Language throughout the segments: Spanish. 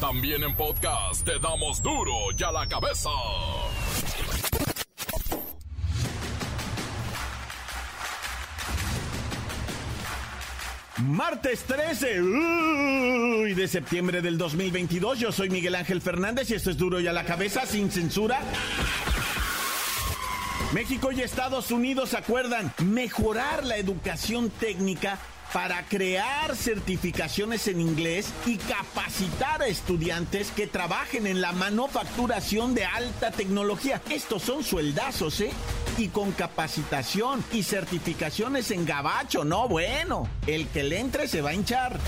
También en podcast te damos duro y a la cabeza. Martes 13 uy, de septiembre del 2022. Yo soy Miguel Ángel Fernández y esto es duro y a la cabeza sin censura. México y Estados Unidos acuerdan mejorar la educación técnica para crear certificaciones en inglés y capacitar a estudiantes que trabajen en la manufacturación de alta tecnología. Estos son sueldazos, ¿eh? Y con capacitación y certificaciones en gabacho, no bueno. El que le entre se va a hinchar.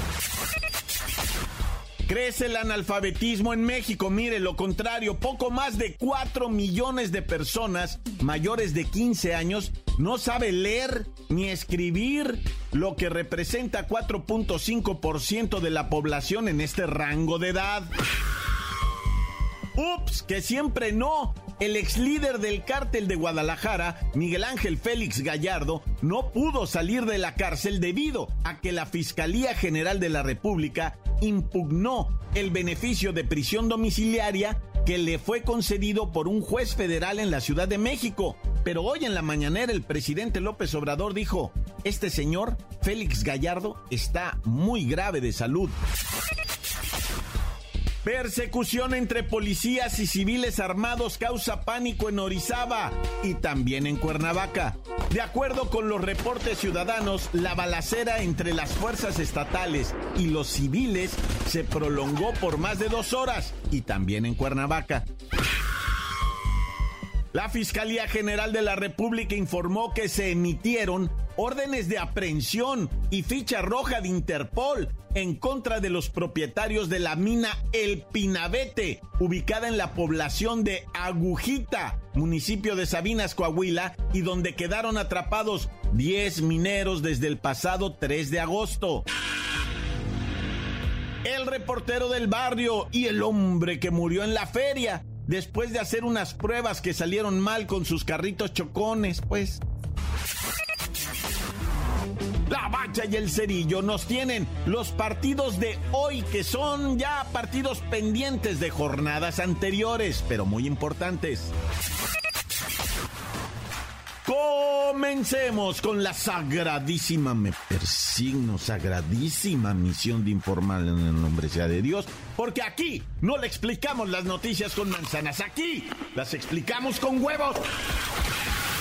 Crece el analfabetismo en México. Mire, lo contrario, poco más de 4 millones de personas mayores de 15 años no sabe leer ni escribir, lo que representa 4.5% de la población en este rango de edad. Ups, que siempre no. El ex líder del cártel de Guadalajara, Miguel Ángel Félix Gallardo, no pudo salir de la cárcel debido a que la Fiscalía General de la República impugnó el beneficio de prisión domiciliaria que le fue concedido por un juez federal en la Ciudad de México. Pero hoy en la mañanera el presidente López Obrador dijo, este señor, Félix Gallardo, está muy grave de salud. Persecución entre policías y civiles armados causa pánico en Orizaba y también en Cuernavaca. De acuerdo con los reportes ciudadanos, la balacera entre las fuerzas estatales y los civiles se prolongó por más de dos horas y también en Cuernavaca. La Fiscalía General de la República informó que se emitieron órdenes de aprehensión y ficha roja de Interpol en contra de los propietarios de la mina El Pinabete, ubicada en la población de Agujita, municipio de Sabinas, Coahuila, y donde quedaron atrapados 10 mineros desde el pasado 3 de agosto. El reportero del barrio y el hombre que murió en la feria después de hacer unas pruebas que salieron mal con sus carritos chocones, pues. La bacha y el cerillo nos tienen los partidos de hoy, que son ya partidos pendientes de jornadas anteriores, pero muy importantes. Comencemos con la sagradísima, me persigno, sagradísima misión de informar en el nombre sea de Dios, porque aquí no le explicamos las noticias con manzanas, aquí las explicamos con huevos.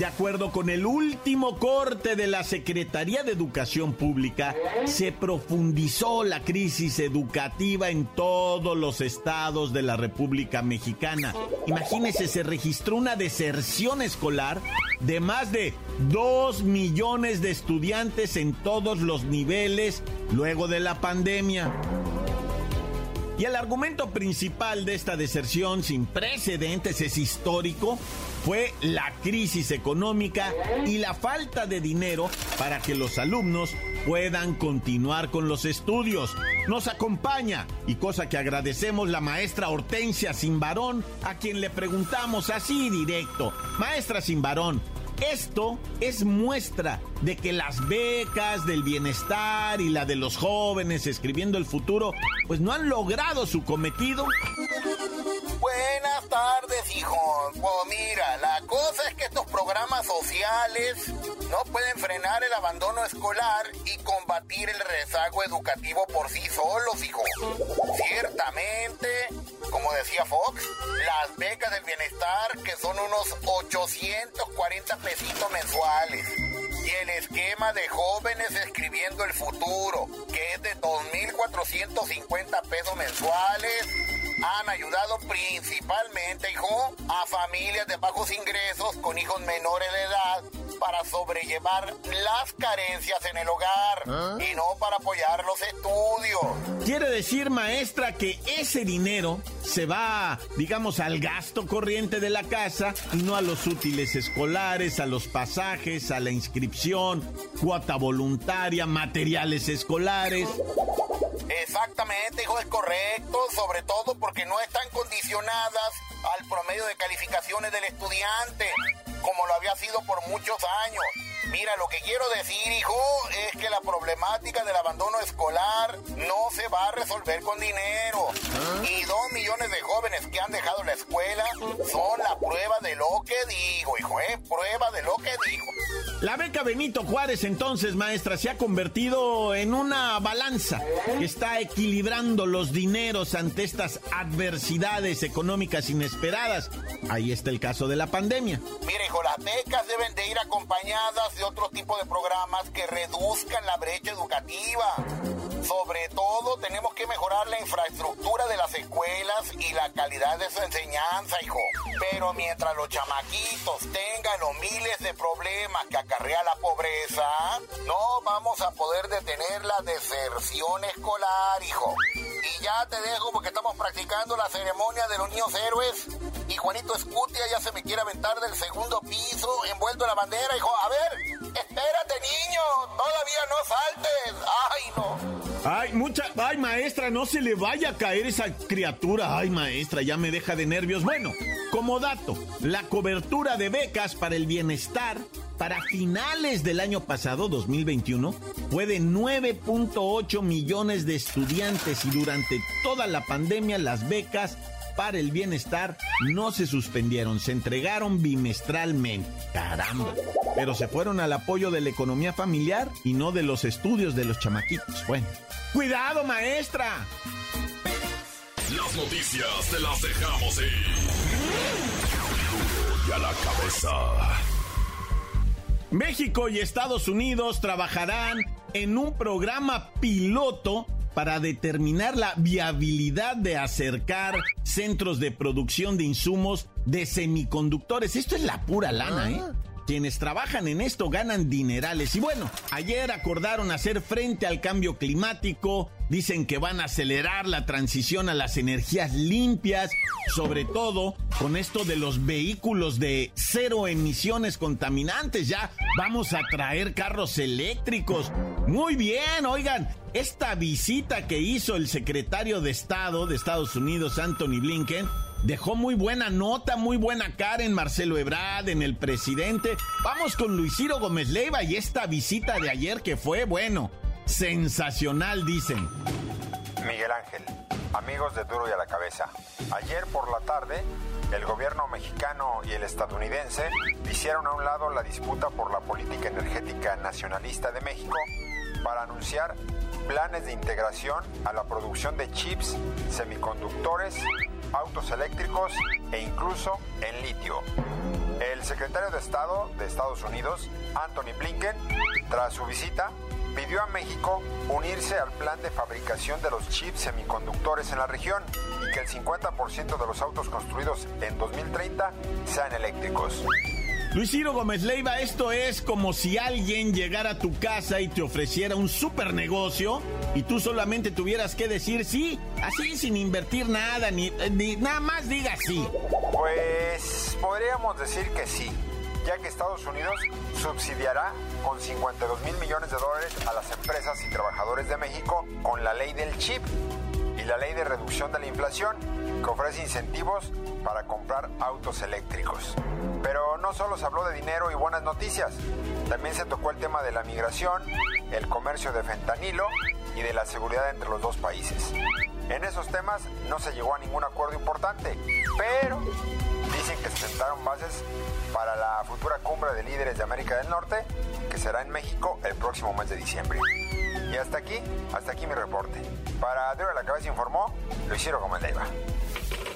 De acuerdo con el último corte de la Secretaría de Educación Pública, se profundizó la crisis educativa en todos los estados de la República Mexicana. Imagínense, se registró una deserción escolar de más de 2 millones de estudiantes en todos los niveles luego de la pandemia. Y el argumento principal de esta deserción sin precedentes es histórico, fue la crisis económica y la falta de dinero para que los alumnos puedan continuar con los estudios. Nos acompaña, y cosa que agradecemos, la maestra Hortensia Simbarón, a quien le preguntamos así directo, maestra Simbarón, esto es muestra de que las becas del bienestar y la de los jóvenes escribiendo el futuro, pues no han logrado su cometido. Buenas tardes, hijo. Pues mira, la cosa es que estos programas sociales no pueden frenar el abandono escolar y combatir el rezago educativo por sí solos, hijo. Ciertamente, como decía Fox, las becas del bienestar, que son unos 840 pesitos mensuales, y el esquema de jóvenes escribiendo el futuro, que es de 2.450 pesos mensuales, han ayudado principalmente, hijo, a familias de bajos ingresos con hijos menores de edad para sobrellevar las carencias en el hogar ¿Ah? y no para apoyar los estudios. Quiere decir, maestra, que ese dinero se va, digamos, al gasto corriente de la casa y no a los útiles escolares, a los pasajes, a la inscripción, cuota voluntaria, materiales escolares. Exactamente, hijo, es correcto, sobre todo porque no están condicionadas al promedio de calificaciones del estudiante, como lo había sido por muchos años. Mira, lo que quiero decir, hijo, es que la problemática del abandono escolar no se va a resolver con dinero. ¿Ah? Y dos millones de jóvenes que han dejado la escuela son la prueba de lo que digo, hijo, ¿eh? Prueba de lo que digo. La beca Benito Juárez, entonces, maestra, se ha convertido en una balanza que está equilibrando los dineros ante estas adversidades económicas inesperadas. Ahí está el caso de la pandemia. Mire, hijo, las becas deben de ir acompañadas de otro tipo de programas que reduzcan la brecha educativa. Sobre todo tenemos que mejorar la infraestructura de las escuelas y la calidad de su enseñanza, hijo. Pero mientras los chamaquitos tengan los miles de problemas que acarrea la pobreza, no vamos a poder detener la deserción escolar, hijo. Y ya te dejo porque estamos practicando la ceremonia de los niños héroes. Y Juanito Escutia ya se me quiere aventar del segundo piso envuelto en la bandera, hijo. A ver, espérate, niño. Todavía no saltes. Ay, no. Ay, mucha. Ay, maestra, no se le vaya a caer esa criatura. Ay, maestra, ya me deja de nervios. Bueno, como dato, la cobertura de becas para el bienestar para finales del año pasado, 2021, fue de 9.8 millones de estudiantes y durante toda la pandemia las becas para el bienestar no se suspendieron, se entregaron bimestralmente. Caramba. Pero se fueron al apoyo de la economía familiar y no de los estudios de los chamaquitos. Bueno. ¡Cuidado, maestra! Las noticias te las dejamos ir. Y a la cabeza. México y Estados Unidos trabajarán en un programa piloto para determinar la viabilidad de acercar centros de producción de insumos de semiconductores. Esto es la pura lana, ¿eh? Quienes trabajan en esto ganan dinerales. Y bueno, ayer acordaron hacer frente al cambio climático, dicen que van a acelerar la transición a las energías limpias, sobre todo con esto de los vehículos de cero emisiones contaminantes. Ya vamos a traer carros eléctricos. Muy bien, oigan, esta visita que hizo el secretario de Estado de Estados Unidos, Anthony Blinken, dejó muy buena nota, muy buena cara en Marcelo Ebrard, en el presidente. Vamos con Luis Ciro Gómez Leiva y esta visita de ayer que fue, bueno, sensacional, dicen. Miguel Ángel, amigos de Duro y a la Cabeza. Ayer por la tarde, el gobierno mexicano y el estadounidense hicieron a un lado la disputa por la política energética nacionalista de México para anunciar planes de integración a la producción de chips, semiconductores autos eléctricos e incluso en litio. El secretario de Estado de Estados Unidos, Anthony Blinken, tras su visita, pidió a México unirse al plan de fabricación de los chips semiconductores en la región y que el 50% de los autos construidos en 2030 sean eléctricos. Luis Ciro Gómez Leiva, esto es como si alguien llegara a tu casa y te ofreciera un super negocio y tú solamente tuvieras que decir sí, así sin invertir nada, ni, ni nada más diga sí. Pues podríamos decir que sí, ya que Estados Unidos subsidiará con 52 mil millones de dólares a las empresas y trabajadores de México con la ley del chip y la ley de reducción de la inflación que ofrece incentivos para comprar autos eléctricos. Pero no solo se habló de dinero y buenas noticias, también se tocó el tema de la migración, el comercio de fentanilo y de la seguridad entre los dos países. En esos temas no se llegó a ningún acuerdo importante, pero dicen que se sentaron bases para la futura cumbre de líderes de América del Norte, que será en México el próximo mes de diciembre. Y hasta aquí, hasta aquí mi reporte. Para Dura la Cabeza informó Luis Ciro Gómez Leiva.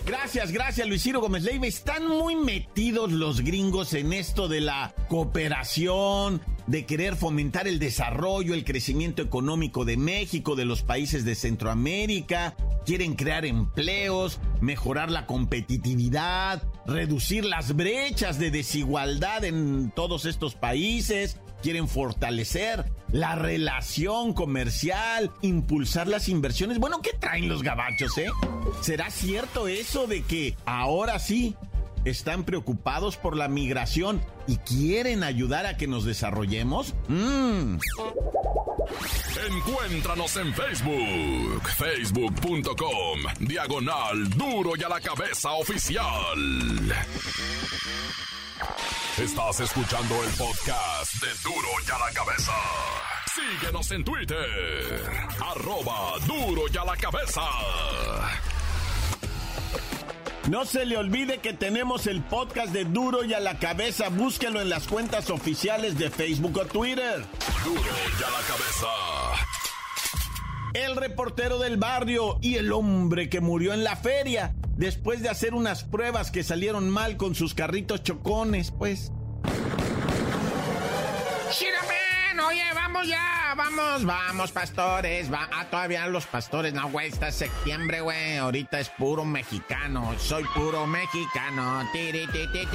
Gracias, gracias Luis Ciro Gómez Leiva. Están muy metidos los gringos en esto de la cooperación, de querer fomentar el desarrollo, el crecimiento económico de México, de los países de Centroamérica. quieren crear empleos, mejorar la competitividad, reducir las brechas de desigualdad en todos estos países, quieren fortalecer la relación comercial, impulsar las inversiones. Bueno, ¿qué traen los gabachos, eh? ¿Será cierto eso de que ahora sí están preocupados por la migración y quieren ayudar a que nos desarrollemos? Mm. Encuéntranos en Facebook, facebook.com, diagonal duro y a la cabeza oficial. Estás escuchando el podcast de duro y a la cabeza. Síguenos en Twitter, arroba duro y a la cabeza. No se le olvide que tenemos el podcast de Duro y a la cabeza. Búsquelo en las cuentas oficiales de Facebook o Twitter. Duro y a la cabeza. El reportero del barrio y el hombre que murió en la feria después de hacer unas pruebas que salieron mal con sus carritos chocones, pues. Oye, vamos ya, vamos, vamos, pastores. Va. Ah, todavía los pastores. No, güey, está septiembre, güey. Ahorita es puro mexicano. Soy puro mexicano. Tiri, ti, ti,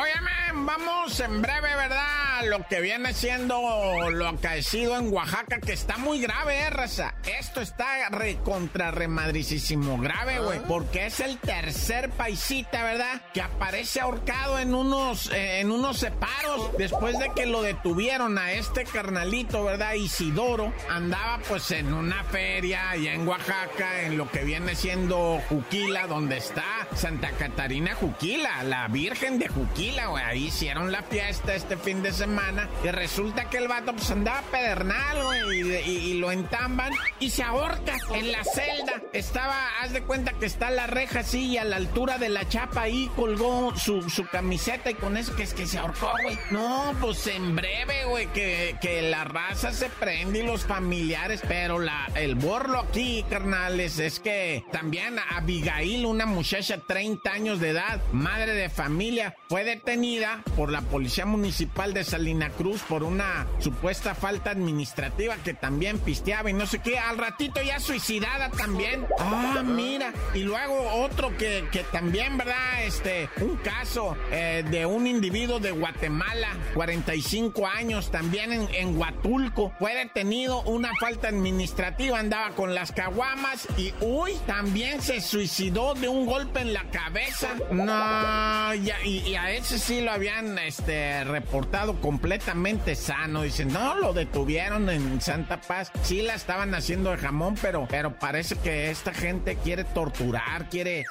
Óyeme, vamos en breve, ¿verdad? Lo que viene siendo lo acaecido en Oaxaca, que está muy grave, ¿eh, raza? Esto está re contra remadricísimo grave, güey. Porque es el tercer paisita, ¿verdad? Que aparece ahorcado en unos, eh, en unos separos. Después de que lo detuvieron a este carnalito, ¿verdad? Isidoro. Andaba pues en una feria allá en Oaxaca, en lo que viene siendo Juquila, donde está Santa Catarina Juquila, la Virgen de Juquila Ahí hicieron la fiesta este fin de semana y resulta que el vato pues andaba pedernal, güey, y, lo entamban y se ahorca en la celda. Estaba, haz de cuenta que está la reja así y a la altura de la chapa ahí colgó su, camiseta y con eso que es que se ahorcó, güey. No, pues en breve, güey, que, que la raza se prende y los familiares, pero la, el borlo aquí, carnales, es que también Abigail, una muchacha 30 años de edad, madre de familia, fue detenida por la Policía Municipal de Salina Cruz por una supuesta falta administrativa que también pisteaba y no sé qué. Al ratito ya suicidada también. Ah, mira. Y luego otro que, que también, ¿verdad? Este, un caso eh, de un individuo de Guatemala, 45 años, también en, en Huatulco. Fue detenido una falta administrativa, andaba con las caguamas y, uy, también se suicidó de un golpe en la cabeza. No, ya, y, y a ese sí lo habían este, reportado completamente sano. Dicen, no, lo detuvieron en Santa Paz. Sí la estaban haciendo de jamón, pero, pero parece que esta gente quiere torturar, quiere...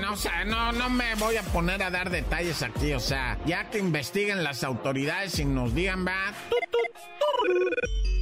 No, o sea, no, no me voy a poner a dar detalles aquí. O sea, ya que investiguen las autoridades y nos digan, va...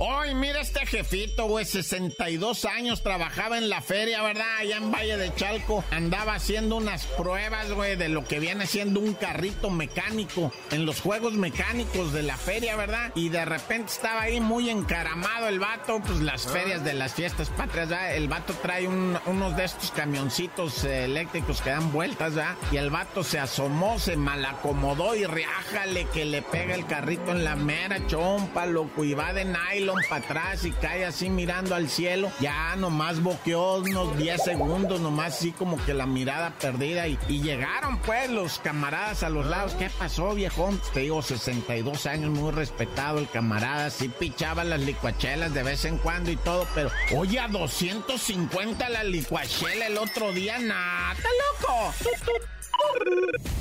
Hoy, mira este jefito, güey, 62 años, trabajaba en la feria, ¿verdad? Allá en Valle de Chalco. Andaba haciendo unas pruebas, güey, de lo que viene siendo un carrito mecánico en los juegos mecánicos de la feria, ¿verdad? Y de repente estaba ahí muy encaramado el vato, pues las ferias de las fiestas patrias, ¿verdad? El vato trae unos de estos camioncitos eh, eléctricos que dan vueltas, ¿verdad? Y el vato se asomó, se malacomodó y riájale que le pega el carrito en la mera chompa, loco, y va de nylon para atrás y cae así mirando al cielo. Ya nomás boqueó unos 10 segundos, nomás así como que la mirada perdida. Y, y llegaron pues los camaradas a los lados. ¿Qué pasó, viejón? Te digo, 62 años, muy respetado el camarada. Sí pichaba las licuachelas de vez en cuando y todo, pero oye, a 250 la licuachela el otro día, nada, loco.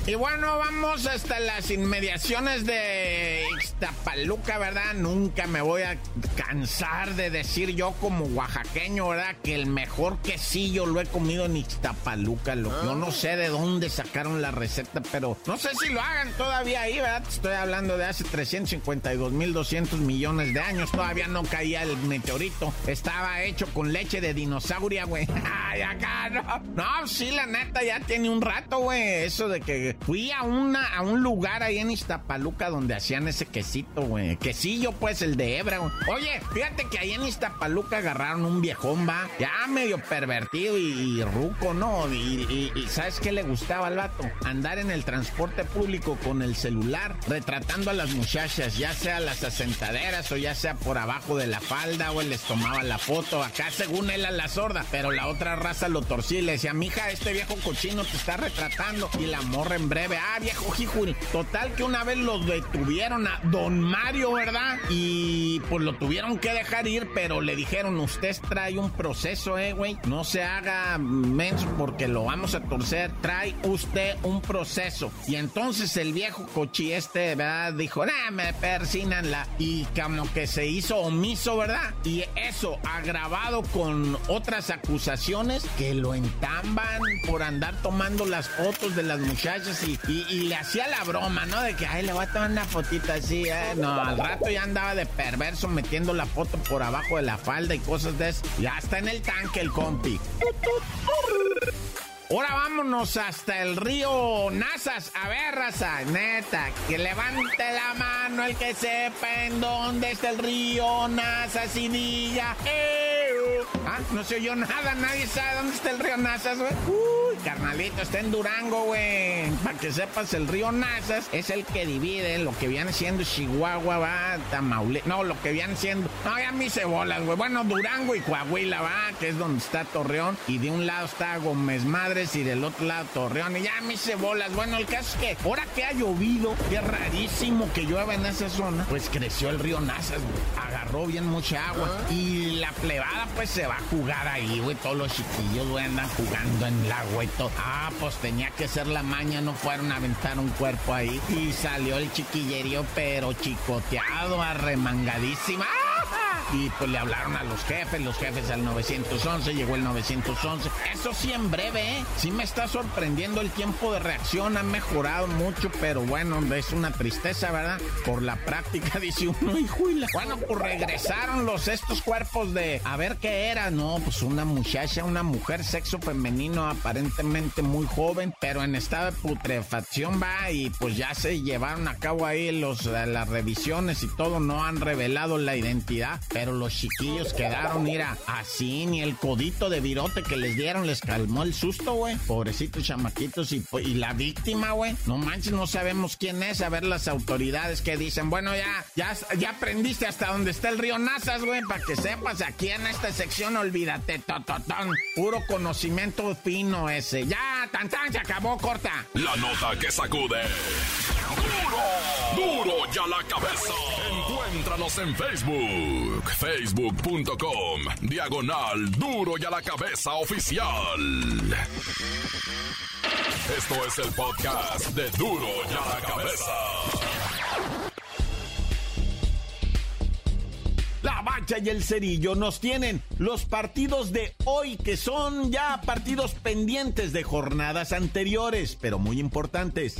Y bueno, vamos hasta las inmediaciones de Ixtapaluca, ¿verdad? Nunca me voy a cansar de decir yo como oaxaqueño, ¿verdad? Que el mejor quesillo lo he comido en Ixtapaluca. Yo no sé de dónde sacaron la receta, pero no sé si lo hagan todavía ahí, ¿verdad? Estoy hablando de hace 352 mil 200 millones de años. Todavía no caía el meteorito. Estaba hecho con leche de dinosauria, güey. Ay, acá no. No, sí, la neta, ya tiene un rato, güey eso de que fui a una a un lugar ahí en Iztapaluca donde hacían ese quesito, güey. Quesillo, pues, el de hebra, güey. Oye, fíjate que ahí en Iztapaluca agarraron un viejón, va, ya medio pervertido y, ruco, ¿no? Y, ¿sabes qué le gustaba al vato? Andar en el transporte público con el celular, retratando a las muchachas, ya sea las asentaderas o ya sea por abajo de la falda o él les tomaba la foto. Acá según él a la sorda, pero la otra raza lo torcía y le decía, mija, este viejo cochino te está retratando. Y la morra en breve, ah, viejo jijuri. Total que una vez lo detuvieron a don Mario, ¿verdad? Y pues lo tuvieron que dejar ir, pero le dijeron, usted trae un proceso, eh, güey. No se haga menso porque lo vamos a torcer. Trae usted un proceso. Y entonces el viejo cochi este, ¿verdad? Dijo, nah, me persinan la. Y como que se hizo omiso, ¿verdad? Y eso agravado con otras acusaciones que lo entamban por andar tomando las fotos de las muchachas y, le hacía la broma, ¿no? De que, ay, le voy a tomar una fotita así, ¿eh? No, al rato ya andaba de perverso metiendo la foto por abajo de la falda y cosas de eso. Ya está en el tanque el compi. Ahora vámonos hasta el río Nazas. A ver, raza, neta, que levante la mano el que sepa en dónde está el río Nazas y diga, ¡Eh! Ah, no se oyó nada, nadie sabe dónde está el río Nazas, güey. Uy, carnalito, está en Durango, güey. Para que sepas, el río Nazas es el que divide lo que viene siendo Chihuahua, va, Tamaule. No, lo que viene siendo. No, ya mis cebolas, güey. Bueno, Durango y Coahuila, va, que es donde está Torreón. Y de un lado está Gómez Y del otro lado Torreón. Y ya mis cebolas. Bueno, el caso es que ahora que ha llovido, que rarísimo que llueva en esa zona, pues creció el río Nazas, güey. Agarró bien mucha agua. Y la plebada, pues se va a jugar ahí, güey. Todos los chiquillos, güey, andan jugando en el agua y todo. Ah, pues tenía que ser la maña, no fueron a aventar un cuerpo ahí. Y salió el chiquillerío, pero chicoteado, arremangadísima. Y pues le hablaron a los jefes, los jefes al 911, llegó el 911. Eso sí, en breve, ¿eh? Sí me está sorprendiendo el tiempo de reacción, ha mejorado mucho, pero bueno, es una tristeza, ¿verdad? Por la práctica, dice uno, y juila. Bueno, pues regresaron los estos cuerpos de a ver qué era, ¿no? Pues una muchacha, una mujer, sexo femenino, aparentemente muy joven, pero en estado de putrefacción va y pues ya se llevaron a cabo ahí los, las revisiones y todo, no han revelado la identidad pero los chiquillos quedaron, mira, así, ni el codito de virote que les dieron les calmó el susto, güey. Pobrecitos chamaquitos y, la víctima, güey. No manches, no sabemos quién es. A ver las autoridades que dicen, bueno, ya, ya, ya aprendiste hasta dónde está el río Nazas, güey, para que sepas, aquí en esta sección, olvídate, tototón. Puro conocimiento fino ese. Ya, tan tan, se acabó, corta. La nota que sacude. ¡Duro! ¡Duro ya la cabeza! Encuéntranos en Facebook facebook.com, diagonal duro y a la cabeza oficial. Esto es el podcast de duro y a la cabeza. La Bacha y el Cerillo nos tienen los partidos de hoy, que son ya partidos pendientes de jornadas anteriores, pero muy importantes.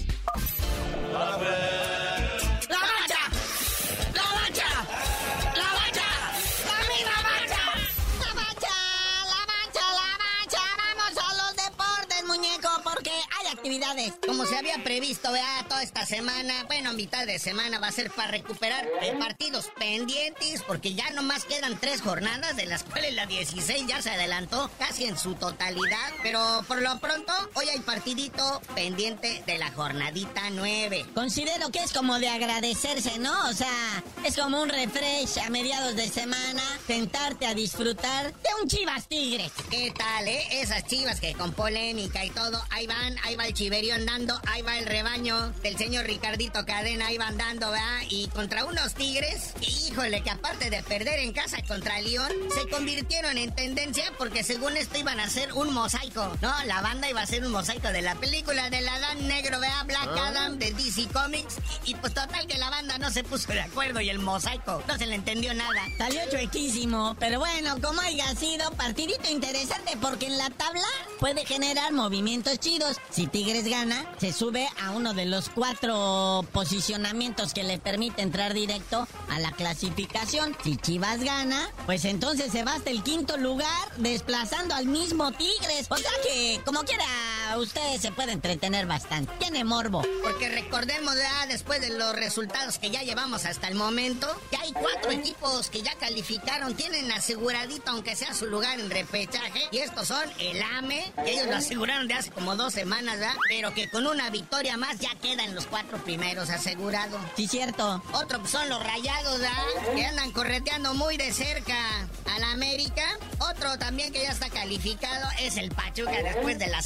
Como se había previsto, vea, toda esta semana, bueno, mitad de semana va a ser para recuperar partidos pendientes, porque ya nomás quedan tres jornadas, de las cuales la 16 ya se adelantó casi en su totalidad, pero por lo pronto, hoy hay partidito pendiente de la jornadita 9. Considero que es como de agradecerse, ¿no? O sea, es como un refresh a mediados de semana, sentarte a disfrutar de un Chivas Tigres. ¿Qué tal, eh? Esas chivas que con polémica y todo, ahí van, ahí va el chiverío andando, ahí va el rebaño del señor Ricardito Cadena, ahí va andando, ¿verdad? Y contra unos tigres, híjole, que aparte de perder en casa contra León, se convirtieron en tendencia porque según esto iban a hacer un mosaico, ¿no? La banda iba a ser un mosaico de la película del Adán Negro, ¿verdad? Black ah. Adam de DC Comics. Y, pues total que la banda no se puso de acuerdo y el mosaico no se le entendió nada. Salió chuequísimo, pero bueno, como haya sido, partidito interesante porque en la tabla puede generar movimientos chidos. Si Tigres gana, se sube a uno de los cuatro posicionamientos que le permite entrar directo a la clasificación. Si Chivas gana, pues entonces se va hasta el quinto lugar, desplazando al mismo Tigres. O sea que, como quiera, sea, usted se puede entretener bastante. Tiene morbo. Porque recordemos ya después de los resultados que ya llevamos hasta el momento, que hay cuatro equipos que ya calificaron, tienen aseguradito aunque sea su lugar en repechaje. Y estos son el AME, que ellos lo aseguraron de hace como dos semanas, ¿verdad? Pero que con una victoria más ya quedan los cuatro primeros asegurados. Sí, cierto. Otro pues, son los rayados, ¿verdad? Que andan correteando muy de cerca a la América. Otro también que ya está calificado es el Pachuca después de la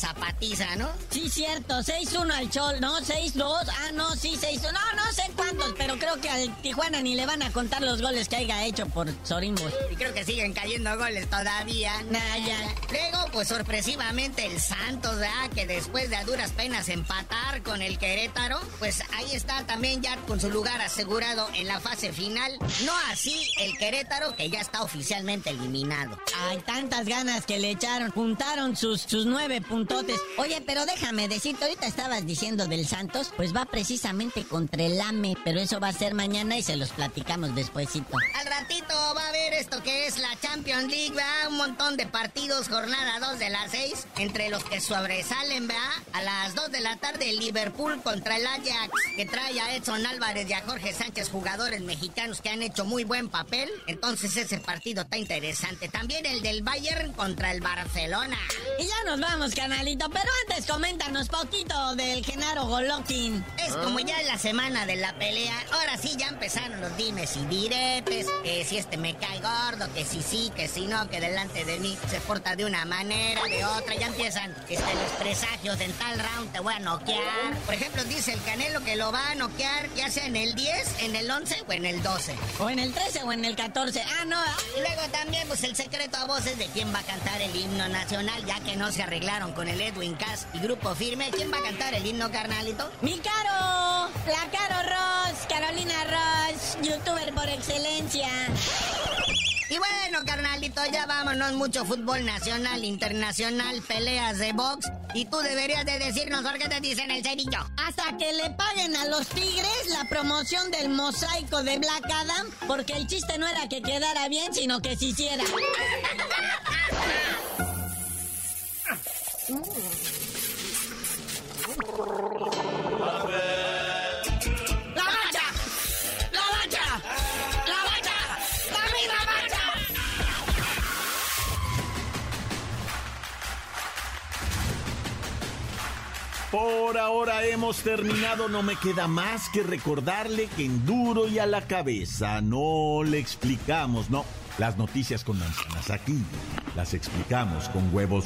¿no? Sí, cierto. 6-1 al Chol, ¿no? 6-2. Ah, no, sí, 6-1. No, no sé cuántos, pero creo que al Tijuana ni le van a contar los goles que haya hecho por Sorimbos. Y creo que siguen cayendo goles todavía. Nah, ya. Luego, pues sorpresivamente el Santos, ¿verdad? Que después de a duras penas empatar con el Querétaro, pues ahí está también ya con su lugar asegurado en la fase final. No así el Querétaro, que ya está oficialmente eliminado. Hay tantas ganas que le echaron, juntaron sus, sus nueve puntotes. Oye, pero déjame decirte, ahorita estabas diciendo del Santos, pues va precisamente contra el AME, pero eso va a ser mañana y se los platicamos despuesito. Al ratito va a haber esto que es la Champions League, ¿verdad? Un montón de partidos, jornada 2 de las 6, entre los que sobresalen, ¿verdad? A las 2 de la tarde el Liverpool contra el Ajax, que trae a Edson Álvarez y a Jorge Sánchez, jugadores mexicanos que han hecho muy buen papel. Entonces ese partido está interesante. También el del Bayern contra el Barcelona. Y ya nos vamos, canalito, pero antes coméntanos poquito del Genaro Golovkin. Es como ya es la semana de la pelea, ahora sí ya empezaron los dimes y diretes, que si este me cae gordo, que si sí, que si no, que delante de mí se porta de una manera, de otra, ya empiezan este, los presagios en tal round te voy a noquear. Por ejemplo, dice el Canelo que lo va a noquear ya sea en el 10, en el 11 o en el 12. O en el 13 o en el 14. Ah, no. Y luego también, pues el secreto a voces de quién va a cantar el himno nacional, ya que no se arreglaron con el Edwin Y Grupo Firme. ¿Quién va a cantar el himno, carnalito? Mi Caro, la Caro Ross, Carolina Ross, youtuber por excelencia. Y bueno, carnalito, ya vámonos. Mucho fútbol nacional, internacional, peleas de box. Y tú deberías de decirnos por qué te dicen el cerillo. Hasta que le paguen a los Tigres la promoción del mosaico de Black Adam, porque el chiste no era que quedara bien, sino que se hiciera. Por ahora hemos terminado, no me queda más que recordarle que en duro y a la cabeza no le explicamos, no, las noticias con manzanas aquí, las explicamos con huevos.